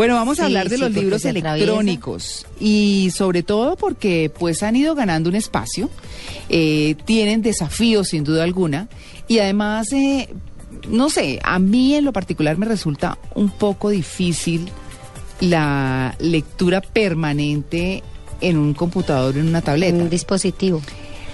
Bueno, vamos a hablar de sí, los libros electrónicos y sobre todo porque pues han ido ganando un espacio, eh, tienen desafíos sin duda alguna y además, eh, no sé, a mí en lo particular me resulta un poco difícil la lectura permanente en un computador, en una tableta, Un dispositivo.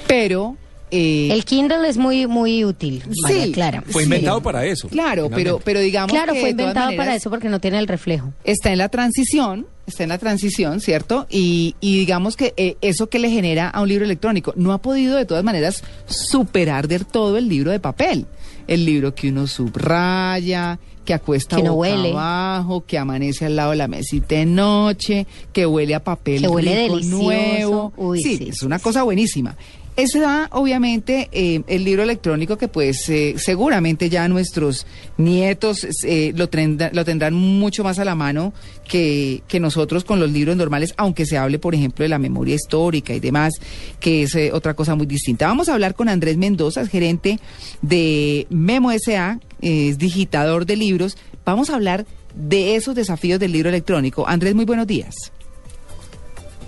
pero... eh, El Kindle es muy muy útil, Sí. Clara. Fue Sí. inventado para eso. Claro, pero, finalmente. pero digamos Claro, que fue inventado para eso porque no tiene el reflejo. está en la transición, está en la transición, ¿cierto? Y, y digamos que eh, eso que le genera a un libro electrónico no ha podido de todas maneras superar del todo el libro de papel. El libro que uno subraya, que acuesta Que no boca huele. abajo, que amanece al lado de la mesita de noche, que huele a papel Que huele rico, delicioso. nuevo. Uy, sí, sí, es una sí. cosa buenísima. Ese da, obviamente, eh, el libro electrónico que pues eh, seguramente ya nuestros nietos eh, lo, tendrán, mucho más a la mano que, nosotros con los libros normales, aunque se hable, por ejemplo, de la memoria histórica y demás, que es eh, otra cosa muy distinta. Vamos a hablar con Andrés Mendoza, gerente de Memo S.A., es digitador de libros. Vamos a hablar de esos desafíos del libro electrónico. Andrés, muy buenos días.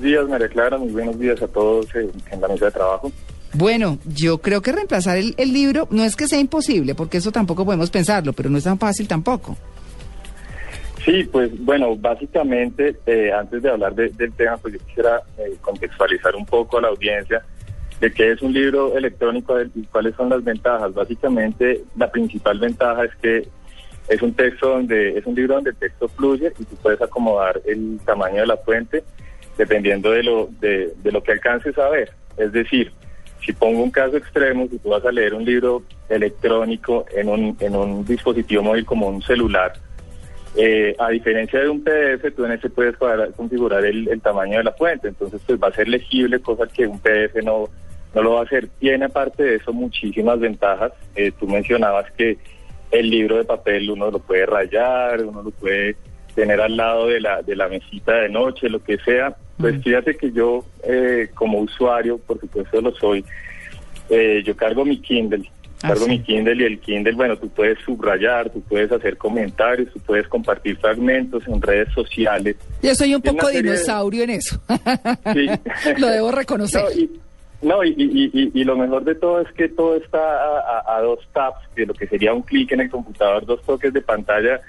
Días, María Clara. Muy buenos días a todos en la mesa de trabajo. Bueno, yo creo que reemplazar el, el libro no es que sea imposible, porque eso tampoco podemos pensarlo, pero no es tan fácil tampoco. Sí, pues bueno, básicamente, eh, antes de hablar de- del tema, pues yo quisiera eh, contextualizar un poco a la audiencia de qué es un libro electrónico y cuáles son las ventajas. Básicamente, la principal ventaja es que es un texto donde es un libro donde el texto fluye y tú puedes acomodar el tamaño de la fuente dependiendo de lo de, de lo que alcances a ver. Es decir, si pongo un caso extremo, si tú vas a leer un libro electrónico en un, en un dispositivo móvil como un celular, eh, a diferencia de un PDF, tú en ese puedes configurar el, el tamaño de la fuente, entonces pues va a ser legible, cosa que un PDF no, no lo va a hacer. Tiene aparte de eso muchísimas ventajas. Eh, tú mencionabas que el libro de papel uno lo puede rayar, uno lo puede tener al lado de la, de la mesita de noche, lo que sea. Pues fíjate que yo eh, como usuario, por supuesto lo soy, eh, yo cargo mi Kindle. Ah, Cargo sí. mi Kindle y el Kindle, bueno, tú puedes subrayar, tú puedes hacer comentarios, tú puedes compartir fragmentos en redes sociales. Yo soy un poco de- dinosaurio en eso. Sí. Lo debo reconocer. No, y, no, y, y- y- y lo mejor de todo es que todo está a, a- a dos taps, de lo que sería un clic en el computador, dos toques de pantalla,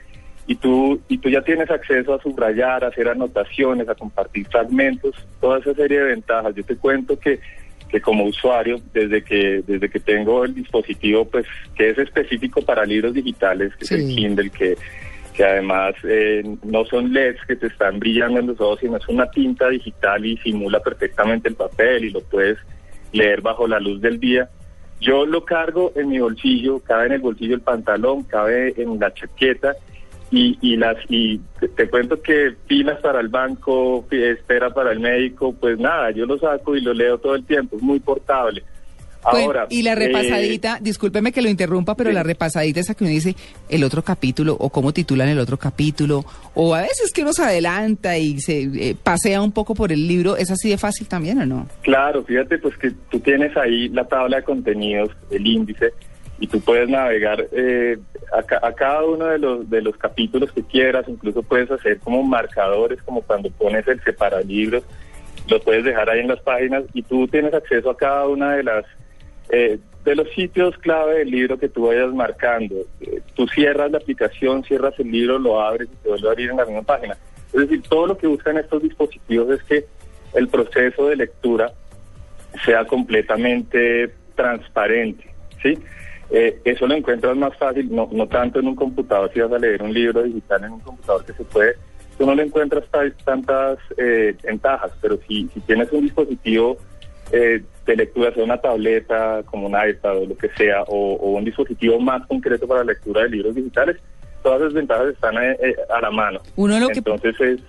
y tú, y tú ya tienes acceso a subrayar, a hacer anotaciones, a compartir fragmentos, toda esa serie de ventajas. Yo te cuento que, que como usuario, desde que, desde que tengo el dispositivo, pues, que es específico para libros digitales, que Sí. es el Kindle, que que además eh, no son LEDs que te están brillando en los ojos, sino es una tinta digital y simula perfectamente el papel y lo puedes leer bajo la luz del día. Yo lo cargo en mi bolsillo, cabe en el bolsillo el pantalón, cabe en la chaqueta y, y las y te, te cuento que pilas para el banco, espera para el médico, pues nada, yo lo saco y lo leo todo el tiempo, es muy portable. Bueno, Ahora y la eh, repasadita, discúlpeme que lo interrumpa, pero sí. la repasadita esa que uno dice el otro capítulo o cómo titulan el otro capítulo, o a veces que uno se adelanta y se eh, pasea un poco por el libro, ¿es así de fácil también o no? Claro, fíjate pues que tú tienes ahí la tabla de contenidos, el índice, y tú puedes navegar eh, a, ca- a cada uno de los de los capítulos que quieras, incluso puedes hacer como marcadores, como cuando pones el separalibros, lo puedes dejar ahí en las páginas y tú tienes acceso a cada una de las eh, de los sitios clave del libro que tú vayas marcando. Eh, tú cierras la aplicación, cierras el libro, lo abres y te vuelve a abrir en la misma página. Es decir, todo lo que buscan estos dispositivos es que el proceso de lectura sea completamente transparente, ¿sí? Eh, eso lo encuentras más fácil, no, no tanto en un computador, si vas a leer un libro digital en un computador que se puede, tú no le encuentras ta- tantas eh, ventajas, pero si, si tienes un dispositivo eh, de lectura, sea una tableta, como un iPad o lo que sea, o, o un dispositivo más concreto para la lectura de libros digitales, todas esas ventajas están eh, eh, a la mano. Uno lo que- Entonces es,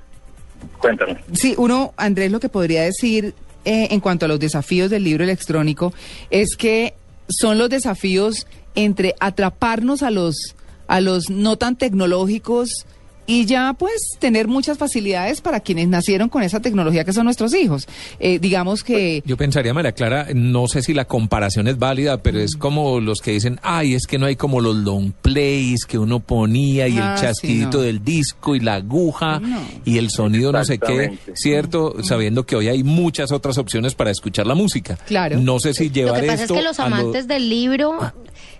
cuéntame. Sí, uno, Andrés, lo que podría decir eh, en cuanto a los desafíos del libro electrónico es que son los desafíos entre atraparnos a los, a los no tan tecnológicos y ya pues tener muchas facilidades para quienes nacieron con esa tecnología que son nuestros hijos. Eh, digamos que... Yo pensaría, María Clara, no sé si la comparación es válida, pero es Mm. como los que dicen, ay, es que no hay como los long plays que uno ponía y Ah, el sí, chasquidito no. del disco y la aguja No. y el sonido no sé qué. ¿cierto? Sabiendo que hoy hay muchas otras opciones para escuchar la música. Claro. No sé si Lo llevar que pasa esto es que los lo- amantes del libro,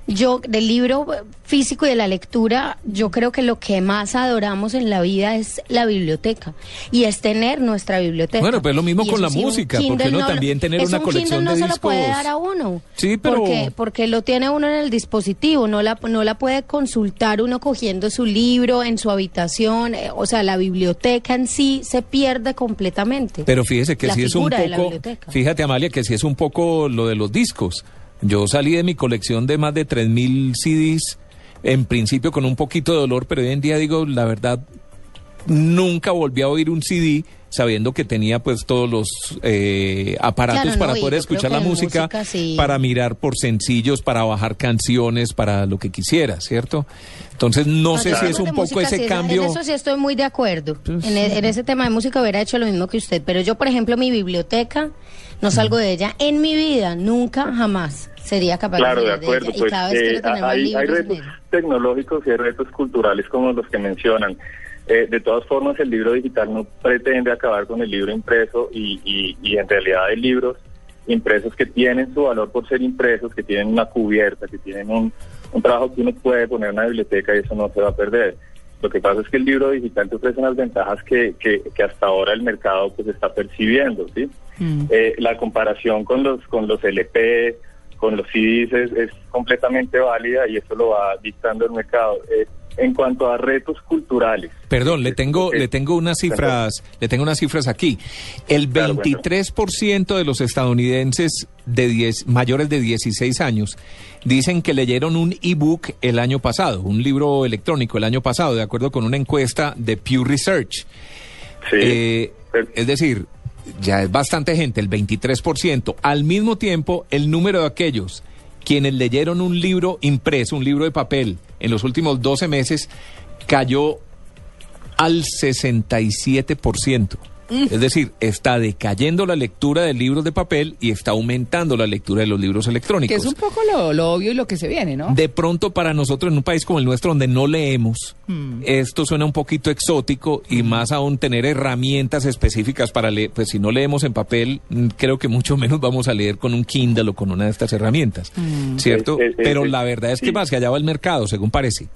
yo del libro físico y de la lectura, yo creo que lo que más adoramos en la vida es la biblioteca y es tener nuestra biblioteca. Bueno, pues lo mismo Y con la música, ¿por qué Kindle no también tener una un colección no de se lo puede discos? dar a uno. Sí, pero- Porque, porque lo tiene uno en el dispositivo, no la, no la puede consultar uno cogiendo su libro en su habitación, eh, o sea, la biblioteca en sí se pierde completamente. Pero fíjese que sí es un poco, fíjate Amalia, que sí es un poco lo de los discos. Yo salí de mi colección de más de 3.000 CDs, en principio con un poquito de dolor, pero hoy en día digo, la verdad, nunca volví a oír un CD sabiendo que tenía pues todos los eh, aparatos Claro, no, para poder escuchar la música, música sí. para mirar por sencillos, para bajar canciones, para lo que quisiera, ¿cierto? Entonces no sé si es un poco música, ese sí, cambio. En eso sí estoy muy de acuerdo. Pues, en, e- en ese tema de música hubiera hecho lo mismo que usted. Pero yo, por ejemplo, mi biblioteca, no salgo de ella en mi vida. Nunca, jamás sería capaz Claro, de acuerdo. Pues eh, hay, hay retos tecnológicos y hay retos culturales como los que mencionan. Eh, de todas formas, el libro digital no pretende acabar con el libro impreso y, y, y en realidad hay libros impresos que tienen su valor por ser impresos, que tienen una cubierta, que tienen un, un trabajo que uno puede poner en una biblioteca y eso no se va a perder. Lo que pasa es que el libro digital te ofrece unas ventajas que, que, que hasta ahora el mercado pues está percibiendo, ¿sí? Mm. Eh, la comparación con los con los LP, con los CDs es, es completamente válida y eso lo va dictando el mercado. Eh, en cuanto a retos culturales. Perdón, le tengo, Ok. le tengo unas cifras, le tengo unas cifras aquí. El Claro, bueno. 23% de los estadounidenses de 10, mayores de 16 años dicen que leyeron un ebook el año pasado, un libro electrónico el año pasado, de acuerdo con una encuesta de Pew Research. Sí. Eh, es decir, ya es bastante gente, el 23%. Al mismo tiempo, el número de aquellos quienes leyeron un libro impreso, un libro de papel, en los últimos 12 meses, cayó al 67%. Es decir, está decayendo la lectura de libros de papel y está aumentando la lectura de los libros electrónicos. Que es un poco lo, lo obvio y lo que se viene, ¿no? De pronto para nosotros en un país como el nuestro donde no leemos, Hmm. esto suena un poquito exótico y más aún tener herramientas específicas para leer, pues si no leemos en papel, mm, creo que mucho menos vamos a leer con un Kindle o con una de estas herramientas. ¿cierto? Pero la verdad es que sí. más que allá va el mercado, según parece.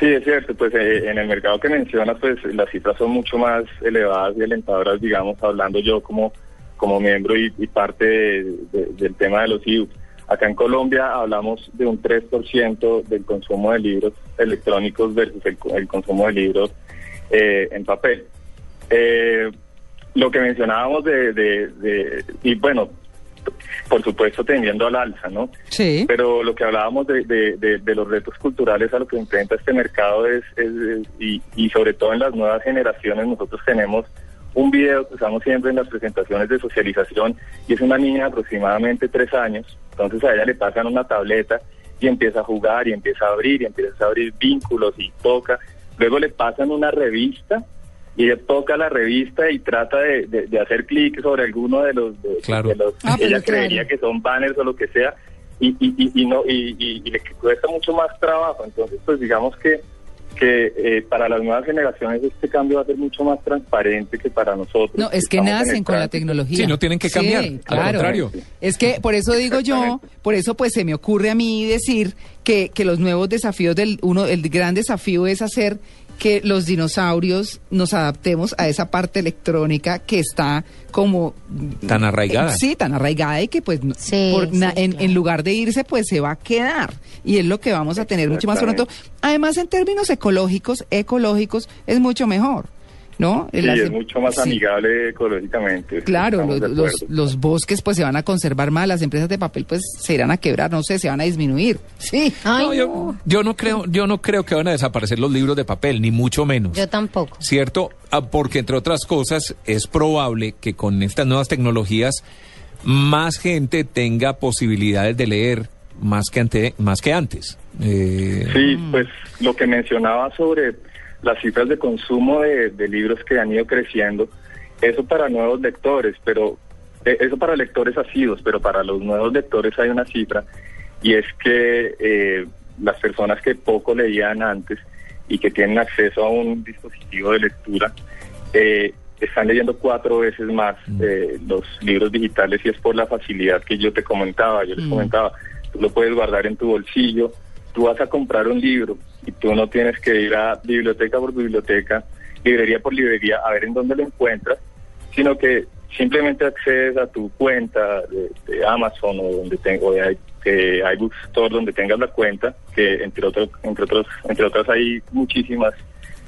Sí, es cierto, pues eh, en el mercado que mencionas, pues las cifras son mucho más elevadas y alentadoras, digamos, hablando yo como, como miembro y, y parte de- de- del tema de los ebooks. Acá en Colombia hablamos de un 3% del consumo de libros electrónicos versus el, el consumo de libros eh, en papel. Eh, lo que mencionábamos de, de, de- y bueno, por supuesto tendiendo al alza, ¿no? Sí. Pero lo que hablábamos de, de- de- de los retos culturales a lo que enfrenta este mercado es, es- es- y, y sobre todo en las nuevas generaciones, nosotros tenemos un video que usamos siempre en las presentaciones de socialización y es una niña de aproximadamente tres años, entonces a ella le pasan una tableta y empieza a jugar y empieza a abrir y empieza a abrir vínculos y toca, luego le pasan una revista y ella toca la revista y trata de, de- de hacer clic sobre alguno de los, de, Claro. de los Ah, ella claro. creería que son banners o lo que sea y, y, y, y no y, y- y le cuesta mucho más trabajo entonces pues digamos que que eh, para las nuevas generaciones este cambio va a ser mucho más transparente que para nosotros No, es que nacen con la tecnología. Sí, no tienen que cambiar, Sí, al claro. contrario. Es que por eso digo yo, por eso pues se me ocurre a mí decir que, que los nuevos desafíos del uno, el gran desafío es hacer que los dinosaurios nos adaptemos a esa parte electrónica que está como Tan arraigada. Eh, sí, tan arraigada y que pues Sí, por- na- sí, en, claro. en lugar de irse pues se va a quedar y es lo que vamos a tener mucho más pronto. Además en términos ecológicos, ecológicos es mucho mejor, ¿no? Sí, Las- es mucho más sí. amigable ecológicamente Claro, estamos los, los, bosques pues se van a conservar más, las empresas de papel pues se irán a quebrar, no sé, se van a disminuir. Sí. Ay, No, no, yo, yo no creo, yo no creo que van a desaparecer los libros de papel, ni mucho menos. yo tampoco. ¿Cierto? Ah, Porque entre otras cosas es probable que con estas nuevas tecnologías más gente tenga posibilidades de leer más que, ante, más que antes. Eh, Sí, pues lo que mencionaba sobre las cifras de consumo de, de libros que han ido creciendo. Eso para nuevos lectores, pero eh, eso para lectores asidos, pero para los nuevos lectores hay una cifra y es que eh, las personas que poco leían antes y que tienen acceso a un dispositivo de lectura eh, están leyendo cuatro veces más Mm. eh, los libros digitales y es por la facilidad que yo te comentaba, yo les Mm. comentaba, tú lo puedes guardar en tu bolsillo, tú vas a comprar un libro y tú no tienes que ir a biblioteca por biblioteca, librería por librería a ver en dónde lo encuentras, sino que simplemente accedes a tu cuenta de, de Amazon o donde tengo de, de iBookstore donde tengas la cuenta, que entre otros, entre otros, entre otras hay muchísimas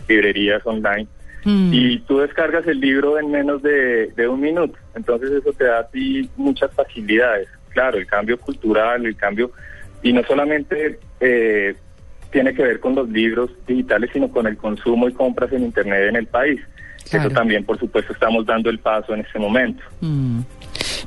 librerías online Mm. y tú descargas el libro en menos de, de un minuto. Entonces eso te da a ti muchas facilidades. Claro, el cambio cultural, el cambio, y no solamente eh, tiene que ver con los libros digitales, sino con el consumo y compras en Internet en el país. Claro. Eso también, por supuesto, estamos dando el paso en este momento. Mm.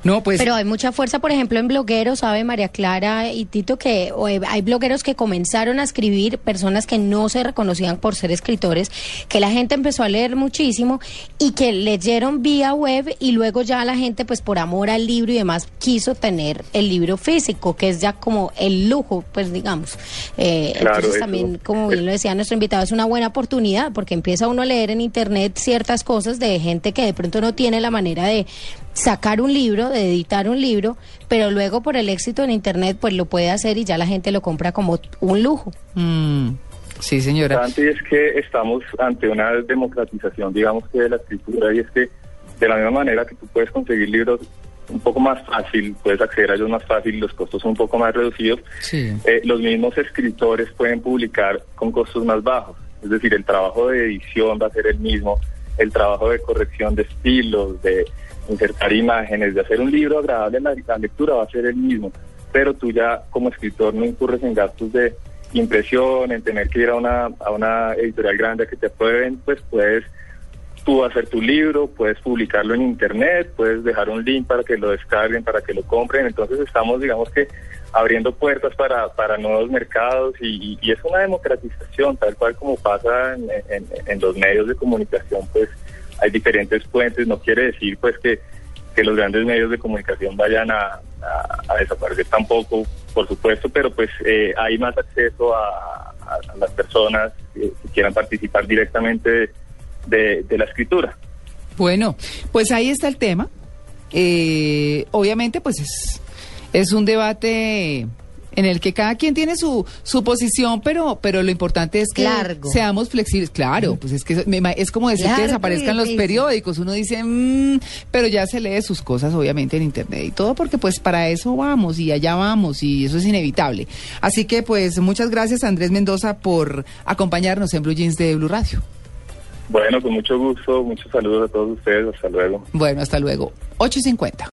No, pues Pero hay mucha fuerza, por ejemplo, en blogueros, sabe María Clara y Tito, que o, eh, hay blogueros que comenzaron a escribir, personas que no se reconocían por ser escritores, que la gente empezó a leer muchísimo y que leyeron vía web y luego ya la gente, pues por amor al libro y demás, quiso tener el libro físico, que es ya como el lujo, pues digamos. Eh, Claro, entonces eso- también, como bien lo decía nuestro invitado, es una buena oportunidad porque empieza uno a leer en internet ciertas cosas de gente que de pronto no tiene la manera de sacar un libro, de editar un libro, pero luego por el éxito en internet pues lo puede hacer y ya la gente lo compra como un lujo. mm, sí, señora. Antes es que estamos ante una democratización, digamos que de la escritura, y es que de la misma manera que tú puedes conseguir libros un poco más fácil, puedes acceder a ellos más fácil, los costos son un poco más reducidos, Sí. eh, los mismos escritores pueden publicar con costos más bajos. Es decir, el trabajo de edición va a ser el mismo, el trabajo de corrección de estilos, de insertar imágenes, de hacer un libro agradable la, la lectura va a ser el mismo. Pero tú ya como escritor no incurres en gastos de impresión, en tener que ir a una, a una editorial grande que te aprueben, pues puedes tú hacer tu libro, puedes publicarlo en internet, puedes dejar un link para que lo descarguen, para que lo compren. Entonces estamos, digamos que, abriendo puertas para, para nuevos mercados y, es una democratización, tal cual como pasa en, en- los medios de comunicación, pues hay diferentes puentes. No quiere decir, pues, que, que los grandes medios de comunicación vayan a, a- desaparecer tampoco, por supuesto, pero pues eh, hay más acceso a, a- las personas que quieran participar directamente de, de- de la escritura. Bueno, pues ahí está el tema. Eh, obviamente, pues es, es un debate en el que cada quien tiene su, su posición, pero, pero lo importante es que Largo. seamos flexibles. Claro, pues es que es como decir Largo que desaparezcan los periódicos. Uno dice, "Mm", pero ya se lee sus cosas, obviamente, en internet y todo, porque pues para eso vamos y allá vamos y eso es inevitable. Así que, pues, muchas gracias, Andrés Mendoza, por acompañarnos en Blue Jeans de Blue Radio. Bueno, con mucho gusto, muchos saludos a todos ustedes, hasta luego. Bueno, hasta luego. 8 y 50.